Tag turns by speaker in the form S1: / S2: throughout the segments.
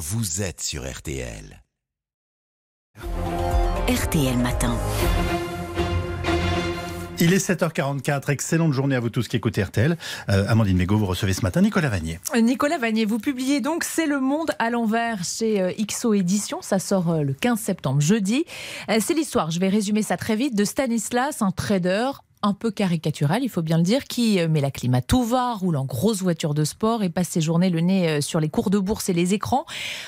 S1: vous êtes sur RTL.
S2: RTL Matin.
S3: Il est 7h44. Excellente journée à vous tous qui écoutez RTL. Euh, Amandine Mégo, vous recevez ce matin Nicolas Vanier.
S4: Nicolas Vanier, vous publiez donc C'est le monde à l'envers chez euh, XO Éditions. Ça sort euh, le 15 septembre, jeudi. C'est l'histoire, je vais résumer ça très vite, de Stanislas, un trader un peu caricatural, il faut bien le dire, qui euh, met la clim tout va, roule en grosse voiture de sport et passe ses journées le nez euh, sur les cours de bourse et les écrans.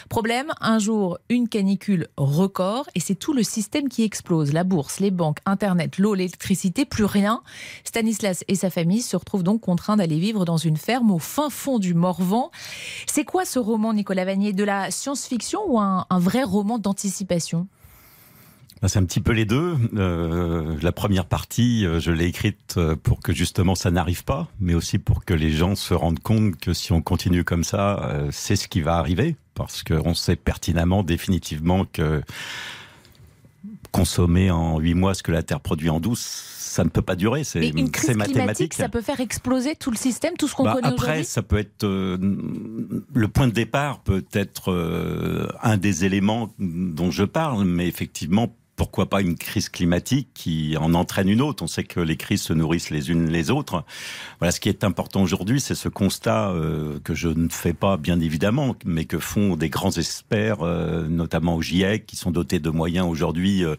S4: Problème, un jour, une canicule record et c'est tout le système qui explose. La bourse, les banques, Internet, l'eau, l'électricité, plus rien. Stanislas et sa famille se retrouvent donc contraints d'aller vivre dans une ferme au fin fond du Morvan. C'est quoi ce roman, Nicolas Vanier? De la science-fiction ou un vrai roman d'anticipation?
S5: C'est un petit peu les deux. Euh, la première partie, euh, je l'ai écrite euh, pour que justement ça n'arrive pas, mais aussi pour que les gens se rendent compte que si on continue comme ça, c'est ce qui va arriver, parce qu'on sait pertinemment, définitivement que consommer en huit mois ce que la Terre produit en 12, ça ne peut pas durer. C'est mathématique.
S4: Ça peut faire exploser tout le système, tout ce qu'on bah, connaît aujourd'hui.
S5: Après, ça peut être le point de départ, peut être un des éléments dont je parle, mais effectivement pourquoi pas une crise climatique qui en entraîne une autre? On sait que les crises se nourrissent les unes les autres. Voilà, ce qui est important aujourd'hui, c'est ce constat euh, que je ne fais pas, bien évidemment, mais que font des grands experts, euh, notamment au GIEC, qui sont dotés de moyens aujourd'hui, euh,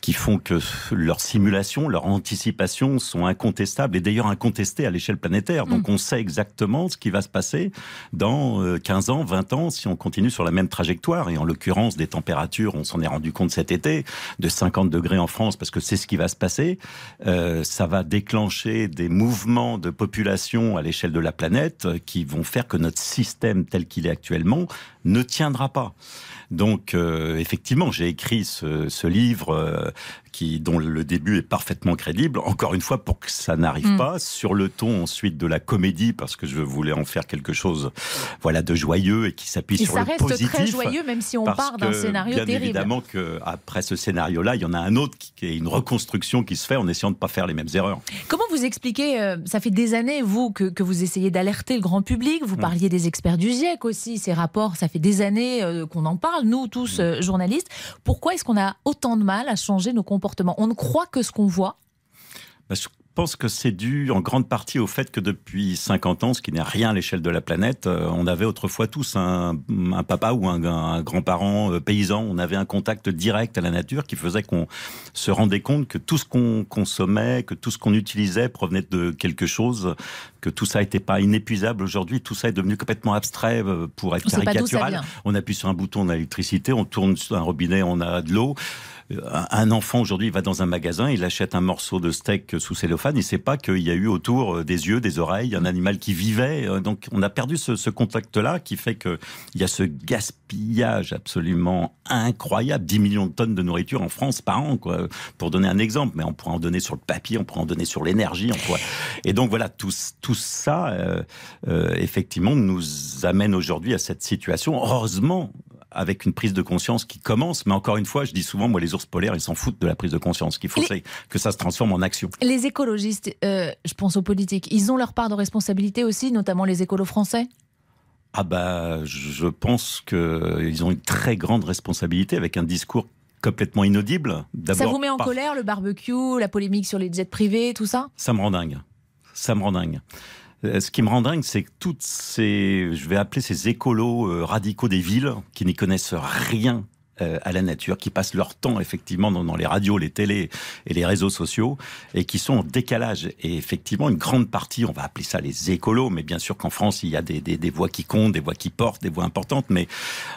S5: qui font que leurs simulations, leurs anticipations sont incontestables et d'ailleurs incontestées à l'échelle planétaire. Donc mm. on sait exactement ce qui va se passer dans 15 ans, 20 ans, si on continue sur la même trajectoire. Et en l'occurrence, des températures, on s'en est rendu compte cet été, de 50 degrés en France, parce que c'est ce qui va se passer, euh, ça va déclencher des mouvements de population à l'échelle de la planète qui vont faire que notre système tel qu'il est actuellement ne tiendra pas. Donc, euh, effectivement, j'ai écrit ce, livre euh, qui, dont le début est parfaitement crédible. Encore une fois, pour que ça n'arrive mm. pas, sur le ton ensuite de la comédie, parce que je voulais en faire quelque chose, voilà, de joyeux et qui s'appuie sur le positif.
S4: Ça reste très joyeux, même si on part d'un scénario
S5: bien
S4: terrible.
S5: Évidemment que après ce scénario-là, il y en a un autre qui est une reconstruction qui se fait en essayant de ne pas faire les mêmes erreurs.
S4: Comment vous expliquez euh, Ça fait des années, vous, que, que vous essayez d'alerter le grand public. Vous mm. parliez des experts du GIEC aussi. Ces rapports, ça fait des années qu'on en parle nous tous mm. euh, journalistes. Pourquoi est-ce qu'on a autant de mal à changer nos comportements? On ne croit que ce qu'on voit?
S5: Bah, pense que c'est dû en grande partie au fait que depuis 50 ans, ce qui n'est rien à l'échelle de la planète, euh, on avait autrefois tous un, papa ou un, grand-parent euh, paysan. On avait un contact direct à la nature qui faisait qu'on se rendait compte que tout ce qu'on consommait, que tout ce qu'on utilisait provenait de quelque chose, que tout ça n'était pas inépuisable. Aujourd'hui, tout ça est devenu complètement abstrait euh, pour être caricatural. On appuie sur un bouton, on a l'électricité, on tourne sur un robinet, on a de l'eau un enfant aujourd'hui va dans un magasin, il achète un morceau de steak sous cellophane, il ne sait pas qu'il y a eu autour euh, des yeux, des oreilles, un animal qui vivait. Euh, donc on a perdu ce, contact-là qui fait qu'il y a ce gaspillage absolument incroyable, 10 millions de tonnes de nourriture en France par an, quoi, pour donner un exemple. Mais on pourrait en donner sur le papier, on pourrait en donner sur l'énergie. Et donc voilà, tout, tout ça, euh, effectivement, nous amène aujourd'hui à cette situation. Heureusement, avec une prise de conscience qui commence. Mais encore une fois, je dis souvent, moi, les ours polaires, ils s'en foutent de la prise de conscience. Ce qu'il faut, c'est que ça se transforme en action.
S4: Les écologistes, euh, je pense aux politiques, ils ont leur part de responsabilité aussi, notamment les écolos français
S5: ah bah, je pense qu'ils ont une très grande responsabilité avec un discours complètement inaudible.
S4: Ça vous met en colère le barbecue, la polémique sur les jets privés, tout ça?
S5: Ça me rend dingue. Ça me rend dingue. Euh, ce qui me rend dingue, c'est que toutes ces, je vais appeler ces écolos euh, radicaux des villes, qui n'y connaissent rien euh, à la nature, qui passent leur temps effectivement dans, les radios, les télés et les réseaux sociaux, et qui sont en décalage. Et effectivement, une grande partie, on va appeler ça les écolos, mais bien sûr qu'en France, il y a des, voix qui comptent, des voix qui portent, des voix importantes, mais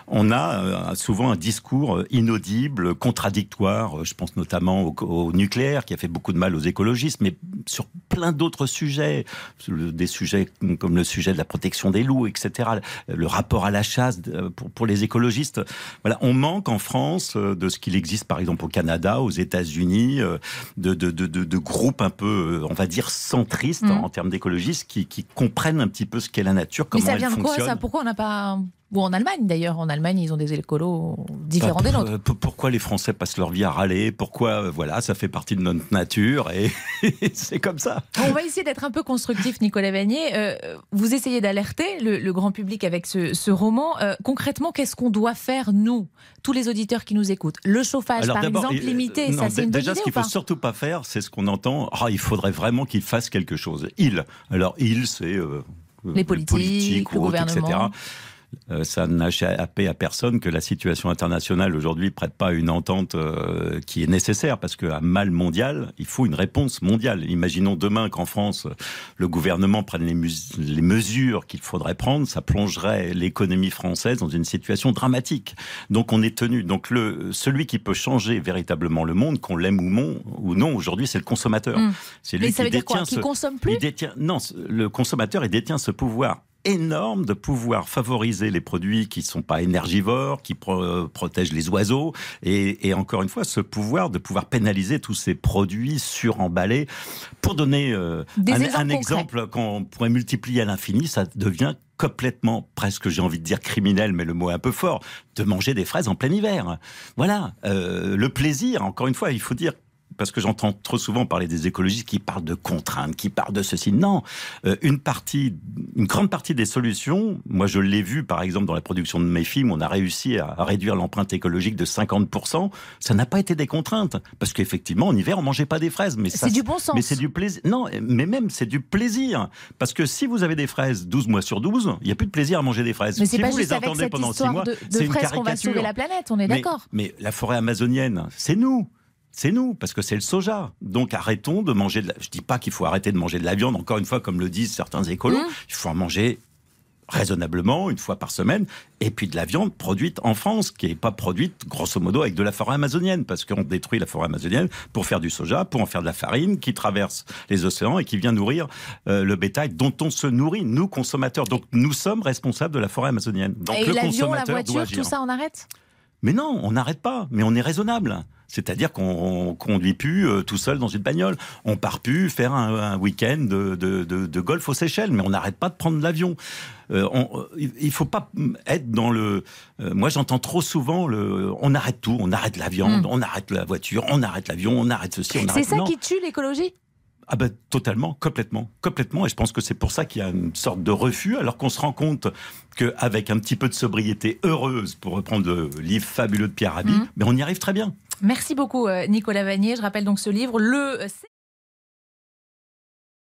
S5: on a souvent un discours inaudible, contradictoire. Je pense notamment au, nucléaire, qui a fait beaucoup de mal aux écologistes, mais sur plein d'autres sujets, des sujets comme le sujet de la protection des loups, etc., le rapport à la chasse pour, pour les écologistes. Voilà, on manque en France euh, de ce qu'il existe par exemple au Canada, aux États-Unis, euh, de, de, de, de, groupes un peu, euh, on va dire, centristes mm. en, termes d'écologistes qui, qui, comprennent un petit peu ce qu'est la nature, comment
S4: Mais ça vient
S5: de
S4: quoi ça? Pourquoi on n'a pas Ou en Allemagne d'ailleurs. En Allemagne, ils ont des écolos différents des nôtres.
S5: Pourquoi les Français passent leur vie à râler? Pourquoi, euh, voilà, ça fait partie de notre nature et c'est comme ça.
S4: On va essayer d'être un peu constructif, Nicolas Vanier. Euh, vous essayez d'alerter le, grand public avec ce, roman. Euh, concrètement, qu'est-ce qu'on doit faire, nous, tous les auditeurs qui nous écoutent? Le chauffage, par exemple, limité, ça c'est une
S5: Déjà, ce qu'il ne faut surtout pas faire, c'est ce qu'on entend. Ah, il faudrait vraiment qu'il fasse quelque chose. Il. Alors, il, c'est.
S4: les politiques, le gouvernement. etc.
S5: Euh, ça n'a échappé à personne que la situation internationale aujourd'hui prête pas une entente euh, qui est nécessaire parce qu'à mal mondial, il faut une réponse mondiale. Imaginons demain qu'en France, le gouvernement prenne les, mesures qu'il faudrait prendre, ça plongerait l'économie française dans une situation dramatique. Donc on est tenu. Donc le, celui qui peut changer véritablement le monde, qu'on l'aime ou non, ou non aujourd'hui, c'est le consommateur.
S4: Mmh. C'est lui Mais ça veut dire quoi? Qui consomme plus?
S5: Non, le consommateur, il détient ce pouvoir énorme de pouvoir favoriser les produits qui ne sont pas énergivores, qui protègent les oiseaux, et, encore une fois, ce pouvoir de pouvoir pénaliser tous ces produits suremballés. Pour donner euh, un, exemple qu'on pourrait multiplier à l'infini, ça devient complètement, presque j'ai envie de dire criminel, mais le mot est un peu fort, de manger des fraises en plein hiver. Voilà, euh, le plaisir, encore une fois, il faut dire parce que j'entends trop souvent parler des écologistes qui parlent de contraintes, qui parlent de ceci. Non, euh, une partie, une grande partie des solutions, moi je l'ai vu par exemple dans la production de mes films, on a réussi à réduire l'empreinte écologique de 50%. Ça n'a pas été des contraintes, parce qu'effectivement en hiver on mangeait pas des fraises, mais
S4: c'est du bon sens.
S5: Mais c'est du plaisir. Non, mais même c'est du plaisir, parce que si vous avez des fraises 12 mois sur 12, il n'y a plus de plaisir à manger des fraises.
S4: Mais
S5: si
S4: pas
S5: vous
S4: les attendez pendant 6 mois, c'est une caricature. va sauver la planète, on est d'accord.
S5: Mais la forêt amazonienne, c'est nous c'est nous, parce que c'est le soja. Donc arrêtons de manger de la... Je dis pas qu'il faut arrêter de manger de la viande, encore une fois, comme le disent certains écolos, mmh. il faut en manger raisonnablement, une fois par semaine, et puis de la viande produite en France, qui n'est pas produite, grosso modo, avec de la forêt amazonienne, parce qu'on détruit la forêt amazonienne pour faire du soja, pour en faire de la farine, qui traverse les océans et qui vient nourrir euh, le bétail dont on se nourrit, nous, consommateurs. Donc nous sommes responsables de la forêt amazonienne. Donc
S4: et l'avion, la voiture, tout ça, on arrête?
S5: Mais non, on n'arrête pas, mais on est raisonnable. C'est-à-dire qu'on conduit plus euh, tout seul dans une bagnole. On part plus faire un, week-end de, golf aux Seychelles, mais on n'arrête pas de prendre l'avion. Euh, euh, il ne faut pas être dans le. moi, j'entends trop souvent le. On arrête tout, on arrête la viande, hmm. on arrête la voiture, on arrête l'avion, on arrête ceci, on arrête.
S4: C'est ça qui tue l'écologie?
S5: Ah ben totalement, complètement, complètement. Et je pense que c'est pour ça qu'il y a une sorte de refus, alors qu'on se rend compte qu'avec un petit peu de sobriété heureuse, pour reprendre le livre fabuleux de Pierre Rabhi, hmm. mais on y arrive très bien.
S4: Merci beaucoup, euh, Nicolas Vanier. Je rappelle donc ce livre, Le